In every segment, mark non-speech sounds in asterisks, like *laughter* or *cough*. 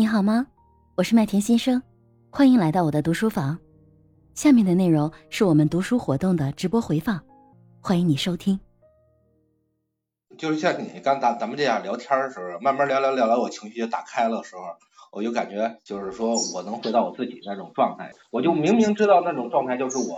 你好吗？我是麦田新生，欢迎来到我的读书房。下面的内容是我们读书活动的直播回放，欢迎你收听。就是像你刚咱咱们这样聊天的时候，慢慢聊聊聊聊，我情绪就打开了时候，我就感觉就是说我能回到我自己那种状态，我就明明知道那种状态就是我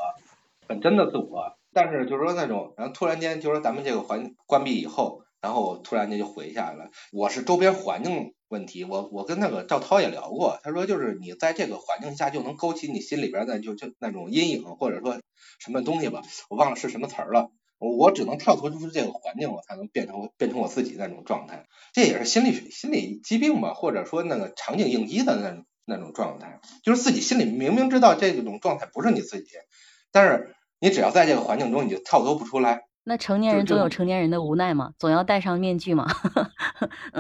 本真的自我，但是就是说那种，然后突然间就是说咱们这个环关闭以后，然后突然间就回下来了，我是周边环境。问题，我我跟那个赵涛也聊过，他说就是你在这个环境下就能勾起你心里边的就就那种阴影或者说什么东西吧，我忘了是什么词儿了，我我只能跳脱出这个环境，我才能变成变成我自己那种状态，这也是心理心理疾病吧，或者说那个场景应激的那那种状态，就是自己心里明明知道这种状态不是你自己，但是你只要在这个环境中，你就跳脱不出来。那成年人总有成年人的无奈嘛，总要戴上面具嘛。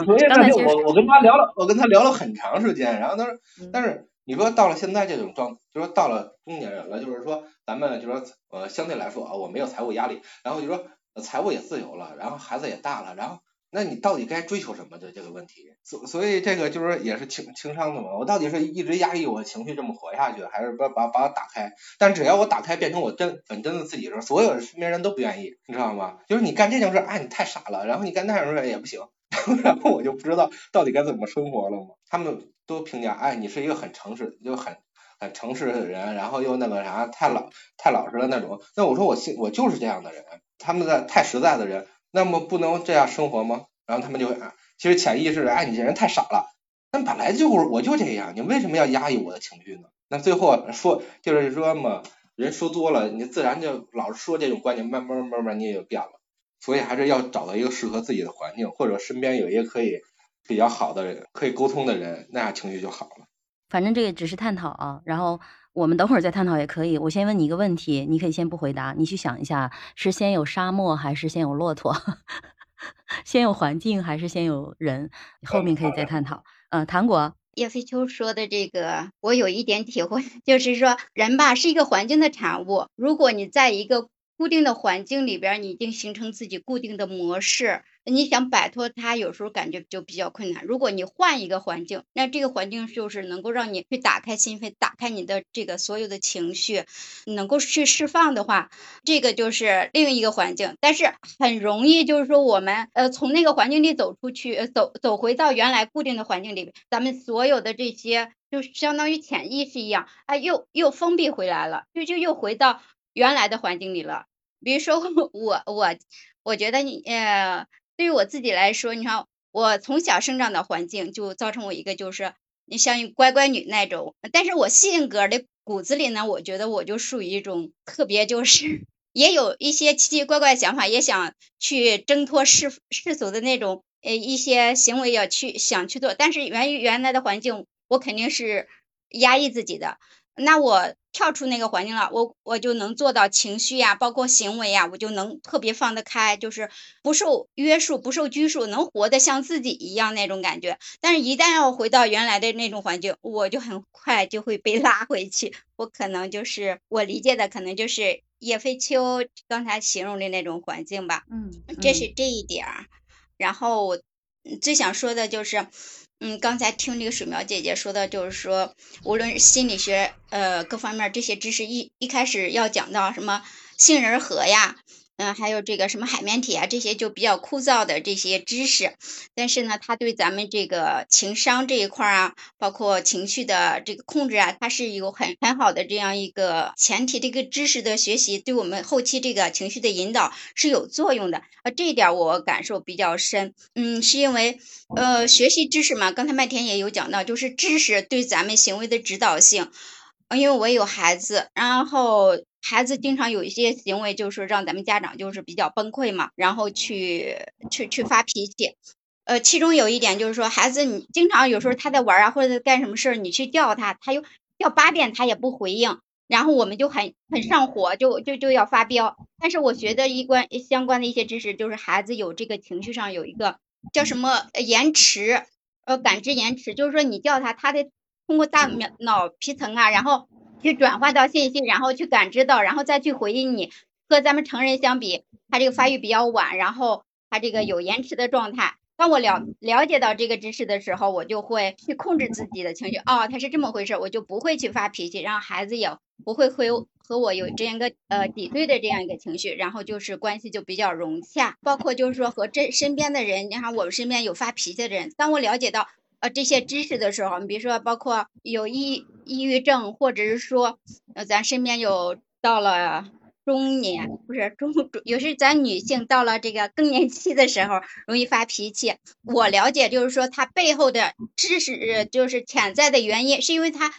所以那天我我跟他聊了，我跟他聊了很长时间，然后他说，但是你说到了现在这种状，就说到了中年人了，就是说咱们就说呃相对来说啊，我没有财务压力，然后就说财务也自由了，然后孩子也大了，然后。那你到底该追求什么的这个问题？所所以这个就是也是情情商的嘛。我到底是一直压抑我情绪这么活下去，还是把把把我打开？但只要我打开变成我真本真的自己的时候，所有身边人都不愿意，你知道吗？就是你干这件事，哎，你太傻了。然后你干那样事也不行，*laughs* 然后我就不知道到底该怎么生活了嘛。他们都评价，哎，你是一个很诚实，就很很诚实的人，然后又那个啥，太老太老实了那种。那我说我信，我就是这样的人。他们的太实在的人。那么不能这样生活吗？然后他们就啊，其实潜意识的，哎，你这人太傻了。那本来就是我就这样，你为什么要压抑我的情绪呢？那最后说就是说嘛，人说多了，你自然就老是说这种观念，慢慢慢慢你也就变了。所以还是要找到一个适合自己的环境，或者身边有一个可以比较好的人，可以沟通的人，那样情绪就好了。反正这个只是探讨啊，然后。我们等会儿再探讨也可以。我先问你一个问题，你可以先不回答，你去想一下，是先有沙漠还是先有骆驼？*laughs* 先有环境还是先有人？后面可以再探讨。呃，糖果叶飞秋说的这个，我有一点体会，*laughs* 就是说人吧是一个环境的产物，如果你在一个固定的环境里边，你已经形成自己固定的模式。你想摆脱它，有时候感觉就比较困难。如果你换一个环境，那这个环境就是能够让你去打开心扉，打开你的这个所有的情绪，能够去释放的话，这个就是另一个环境。但是很容易就是说，我们呃从那个环境里走出去，走走回到原来固定的环境里，咱们所有的这些就相当于潜意识一样，哎，又又封闭回来了，就就又回到原来的环境里了。比如说 *laughs* 我我我觉得你呃。对于我自己来说，你看我从小生长的环境就造成我一个就是你像乖乖女那种，但是我性格的骨子里呢，我觉得我就属于一种特别，就是 *laughs* 也有一些奇奇怪怪的想法，也想去挣脱世世俗的那种呃一些行为要去想去做，但是源于原来的环境，我肯定是压抑自己的。那我跳出那个环境了，我我就能做到情绪呀，包括行为呀，我就能特别放得开，就是不受约束，不受拘束，能活得像自己一样那种感觉。但是，一旦要回到原来的那种环境，我就很快就会被 *laughs* 拉回去。我可能就是我理解的，可能就是叶飞秋刚才形容的那种环境吧。嗯，这是这一点儿。然后我最想说的就是。嗯，刚才听这个水苗姐姐说的，就是说，无论心理学，呃，各方面这些知识，一一开始要讲到什么杏仁核呀。嗯，还有这个什么海绵体啊，这些就比较枯燥的这些知识，但是呢，它对咱们这个情商这一块啊，包括情绪的这个控制啊，它是有很很好的这样一个前提的一个知识的学习，对我们后期这个情绪的引导是有作用的啊。这一点我感受比较深，嗯，是因为呃，学习知识嘛，刚才麦田也有讲到，就是知识对咱们行为的指导性，因为我有孩子，然后。孩子经常有一些行为，就是让咱们家长就是比较崩溃嘛，然后去去去发脾气。呃，其中有一点就是说，孩子你经常有时候他在玩啊，或者干什么事儿，你去叫他，他又叫八遍他也不回应，然后我们就很很上火，就就就要发飙。但是我学的一关相关的一些知识，就是孩子有这个情绪上有一个叫什么延迟，呃，感知延迟，就是说你叫他，他的通过大脑皮层啊，然后。去转化到信息，然后去感知到，然后再去回应你。和咱们成人相比，他这个发育比较晚，然后他这个有延迟的状态。当我了了解到这个知识的时候，我就会去控制自己的情绪。哦，他是这么回事，我就不会去发脾气，然后孩子也不会会和我有这样一个呃抵对的这样一个情绪，然后就是关系就比较融洽。包括就是说和这身边的人，你看我们身边有发脾气的人，当我了解到呃这些知识的时候，你比如说包括有抑抑郁症，或者是说呃咱身边有到了。中年不是中中，有时咱女性到了这个更年期的时候，容易发脾气。我了解，就是说她背后的知识，就是潜在的原因，是因为她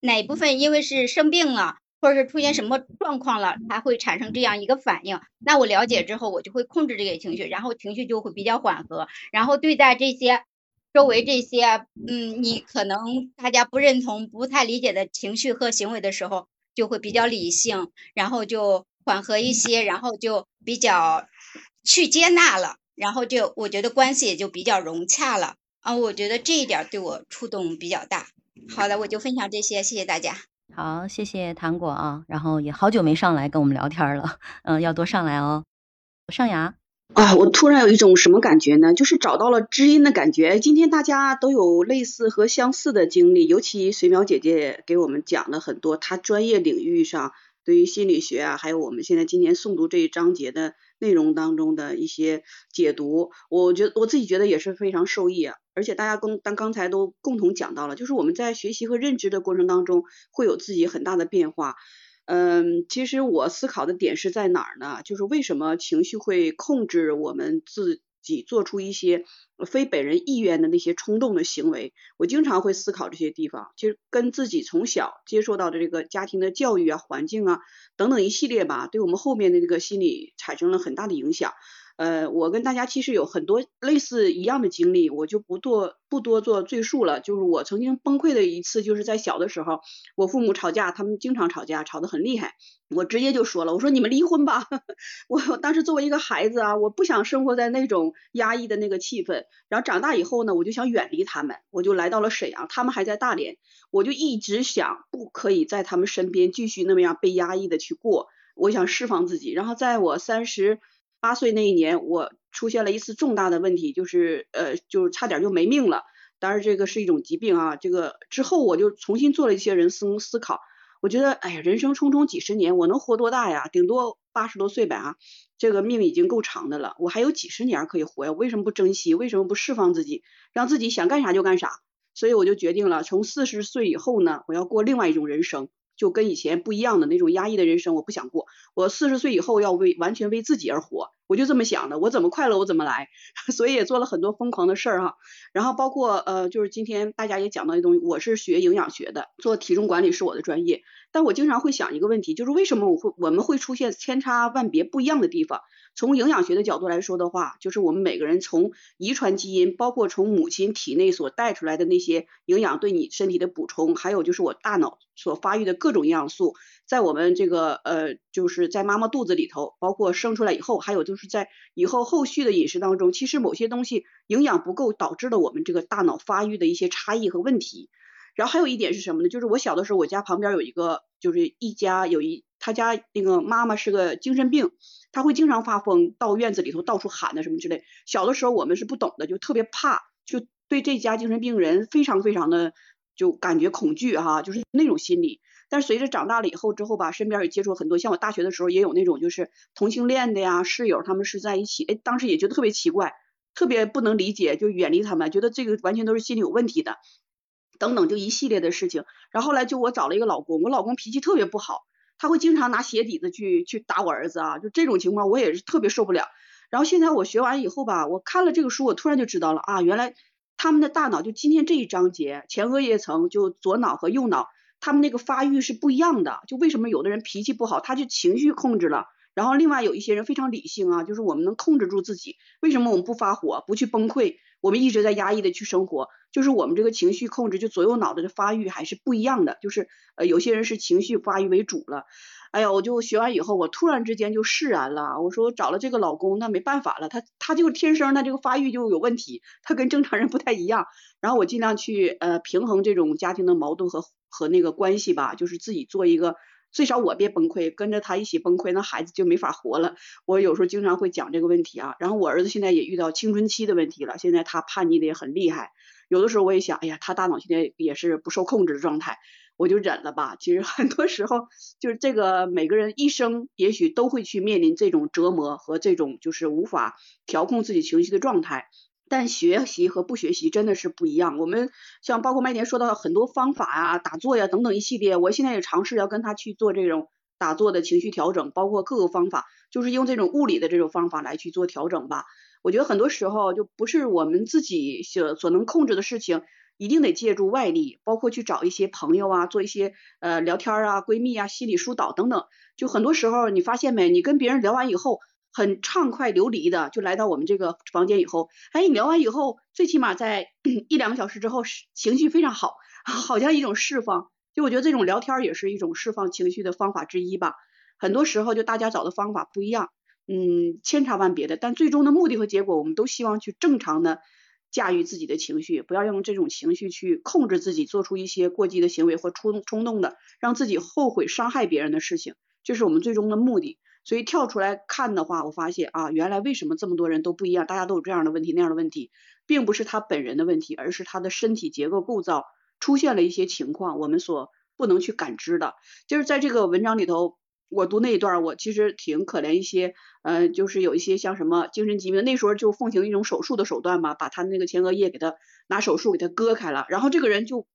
哪部分因为是生病了，或者是出现什么状况了，才会产生这样一个反应。那我了解之后，我就会控制这个情绪，然后情绪就会比较缓和，然后对待这些周围这些，嗯，你可能大家不认同、不太理解的情绪和行为的时候。就会比较理性，然后就缓和一些，然后就比较去接纳了，然后就我觉得关系也就比较融洽了啊。我觉得这一点对我触动比较大。好的，我就分享这些，谢谢大家。好，谢谢糖果啊，然后也好久没上来跟我们聊天了，嗯，要多上来哦。上牙。啊，我突然有一种什么感觉呢？就是找到了知音的感觉。今天大家都有类似和相似的经历，尤其水淼姐姐给我们讲了很多她专业领域上对于心理学啊，还有我们现在今天诵读这一章节的内容当中的一些解读。我觉得我自己觉得也是非常受益啊。而且大家共当刚才都共同讲到了，就是我们在学习和认知的过程当中会有自己很大的变化。嗯，其实我思考的点是在哪儿呢？就是为什么情绪会控制我们自己做出一些非本人意愿的那些冲动的行为？我经常会思考这些地方，其实跟自己从小接受到的这个家庭的教育啊、环境啊等等一系列吧，对我们后面的这个心理产生了很大的影响。呃，我跟大家其实有很多类似一样的经历，我就不多不多做赘述了。就是我曾经崩溃的一次，就是在小的时候，我父母吵架，他们经常吵架，吵得很厉害。我直接就说了，我说你们离婚吧。*laughs* 我当时作为一个孩子啊，我不想生活在那种压抑的那个气氛。然后长大以后呢，我就想远离他们，我就来到了沈阳，他们还在大连，我就一直想不可以在他们身边继续那么样被压抑的去过，我想释放自己。然后在我三十。八岁那一年，我出现了一次重大的问题，就是呃，就差点就没命了。当然这个是一种疾病啊。这个之后我就重新做了一些人生思考。我觉得，哎呀，人生匆匆几十年，我能活多大呀？顶多八十多岁呗啊。这个命已经够长的了，我还有几十年可以活呀？我为什么不珍惜？为什么不释放自己，让自己想干啥就干啥？所以我就决定了，从四十岁以后呢，我要过另外一种人生。就跟以前不一样的那种压抑的人生，我不想过。我四十岁以后要为完全为自己而活，我就这么想的。我怎么快乐我怎么来，*laughs* 所以也做了很多疯狂的事儿哈。然后包括呃，就是今天大家也讲到一东西，我是学营养学的，做体重管理是我的专业。但我经常会想一个问题，就是为什么我会我们会出现千差万别不一样的地方？从营养学的角度来说的话，就是我们每个人从遗传基因，包括从母亲体内所带出来的那些营养对你身体的补充，还有就是我大脑所发育的各种营养素，在我们这个呃，就是在妈妈肚子里头，包括生出来以后，还有就是是在以后后续的饮食当中，其实某些东西营养不够，导致了我们这个大脑发育的一些差异和问题。然后还有一点是什么呢？就是我小的时候，我家旁边有一个，就是一家有一他家那个妈妈是个精神病。他会经常发疯，到院子里头到处喊的什么之类。小的时候我们是不懂的，就特别怕，就对这家精神病人非常非常的就感觉恐惧哈，就是那种心理。但是随着长大了以后之后吧，身边也接触很多，像我大学的时候也有那种就是同性恋的呀，室友他们是在一起，哎，当时也觉得特别奇怪，特别不能理解，就远离他们，觉得这个完全都是心理有问题的，等等就一系列的事情。然后后来就我找了一个老公，我老公脾气特别不好。他会经常拿鞋底子去去打我儿子啊，就这种情况我也是特别受不了。然后现在我学完以后吧，我看了这个书，我突然就知道了啊，原来他们的大脑就今天这一章节前额叶层就左脑和右脑，他们那个发育是不一样的。就为什么有的人脾气不好，他就情绪控制了。然后另外有一些人非常理性啊，就是我们能控制住自己。为什么我们不发火，不去崩溃？我们一直在压抑的去生活，就是我们这个情绪控制，就左右脑袋的发育还是不一样的。就是呃，有些人是情绪发育为主了。哎呀，我就学完以后，我突然之间就释然了。我说我找了这个老公，那没办法了，他他就天生他这个发育就有问题，他跟正常人不太一样。然后我尽量去呃平衡这种家庭的矛盾和和那个关系吧，就是自己做一个最少我别崩溃，跟着他一起崩溃，那孩子就没法活了。我有时候经常会讲这个问题啊。然后我儿子现在也遇到青春期的问题了，现在他叛逆的也很厉害。有的时候我也想，哎呀，他大脑现在也是不受控制的状态，我就忍了吧。其实很多时候就是这个每个人一生也许都会去面临这种折磨和这种就是无法调控自己情绪的状态。但学习和不学习真的是不一样。我们像包括麦田说到很多方法啊、打坐呀等等一系列，我现在也尝试要跟他去做这种打坐的情绪调整，包括各个方法，就是用这种物理的这种方法来去做调整吧。我觉得很多时候就不是我们自己所所能控制的事情，一定得借助外力，包括去找一些朋友啊，做一些呃聊天啊、闺蜜啊、心理疏导等等。就很多时候你发现没，你跟别人聊完以后。很畅快流离的就来到我们这个房间以后，哎，你聊完以后，最起码在 *clears throat* 一两个小时之后，情绪非常好，*laughs* 好像一种释放。就我觉得这种聊天也是一种释放情绪的方法之一吧。很多时候就大家找的方法不一样，嗯，千差万别的，但最终的目的和结果，我们都希望去正常的驾驭自己的情绪，不要用这种情绪去控制自己，做出一些过激的行为或冲冲动的，让自己后悔伤害别人的事情，这是我们最终的目的。所以跳出来看的话，我发现啊，原来为什么这么多人都不一样，大家都有这样的问题那样的问题，并不是他本人的问题，而是他的身体结构构造出现了一些情况，我们所不能去感知的。就是在这个文章里头，我读那一段，我其实挺可怜一些，呃，就是有一些像什么精神疾病，那时候就奉行一种手术的手段嘛，把他那个前额叶给他拿手术给他割开了，然后这个人就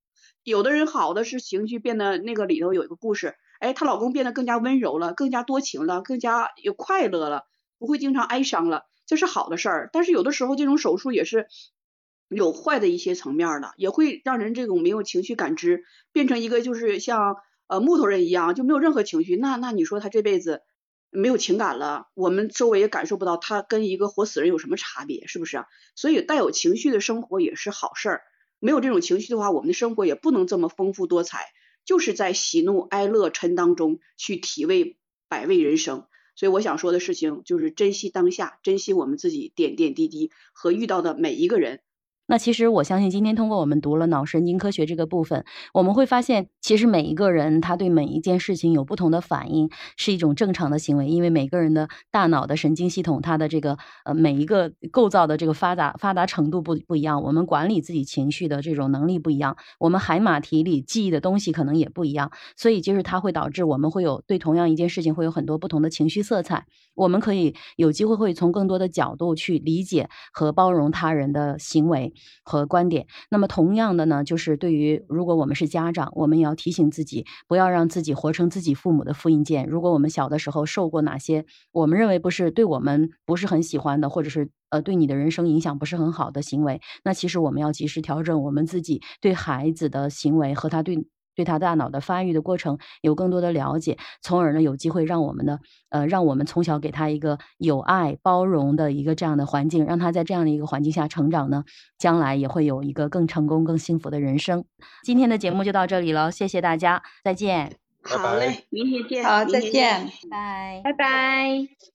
有的人好的是情绪变得那个里头有一个故事。哎，她老公变得更加温柔了，更加多情了，更加有快乐了，不会经常哀伤了，这是好的事儿。但是有的时候这种手术也是有坏的一些层面的，也会让人这种没有情绪感知，变成一个就是像呃木头人一样，就没有任何情绪。那那你说他这辈子没有情感了，我们周围也感受不到他跟一个活死人有什么差别，是不是？所以带有情绪的生活也是好事儿。没有这种情绪的话，我们的生活也不能这么丰富多彩。就是在喜怒哀乐尘当中去体味百味人生，所以我想说的事情就是珍惜当下，珍惜我们自己点点滴滴和遇到的每一个人。那其实我相信，今天通过我们读了脑神经科学这个部分，我们会发现，其实每一个人他对每一件事情有不同的反应，是一种正常的行为。因为每个人的大脑的神经系统，它的这个呃每一个构造的这个发达发达程度不不一样，我们管理自己情绪的这种能力不一样，我们海马体里记忆的东西可能也不一样，所以就是它会导致我们会有对同样一件事情会有很多不同的情绪色彩。我们可以有机会会从更多的角度去理解和包容他人的行为。和观点，那么同样的呢，就是对于如果我们是家长，我们也要提醒自己，不要让自己活成自己父母的复印件。如果我们小的时候受过哪些我们认为不是对我们不是很喜欢的，或者是呃对你的人生影响不是很好的行为，那其实我们要及时调整我们自己对孩子的行为和他对。对他大脑的发育的过程有更多的了解，从而呢有机会让我们的呃让我们从小给他一个有爱包容的一个这样的环境，让他在这样的一个环境下成长呢，将来也会有一个更成功、更幸福的人生。今天的节目就到这里了，谢谢大家，再见。好嘞，明天见。好，再见，拜拜拜。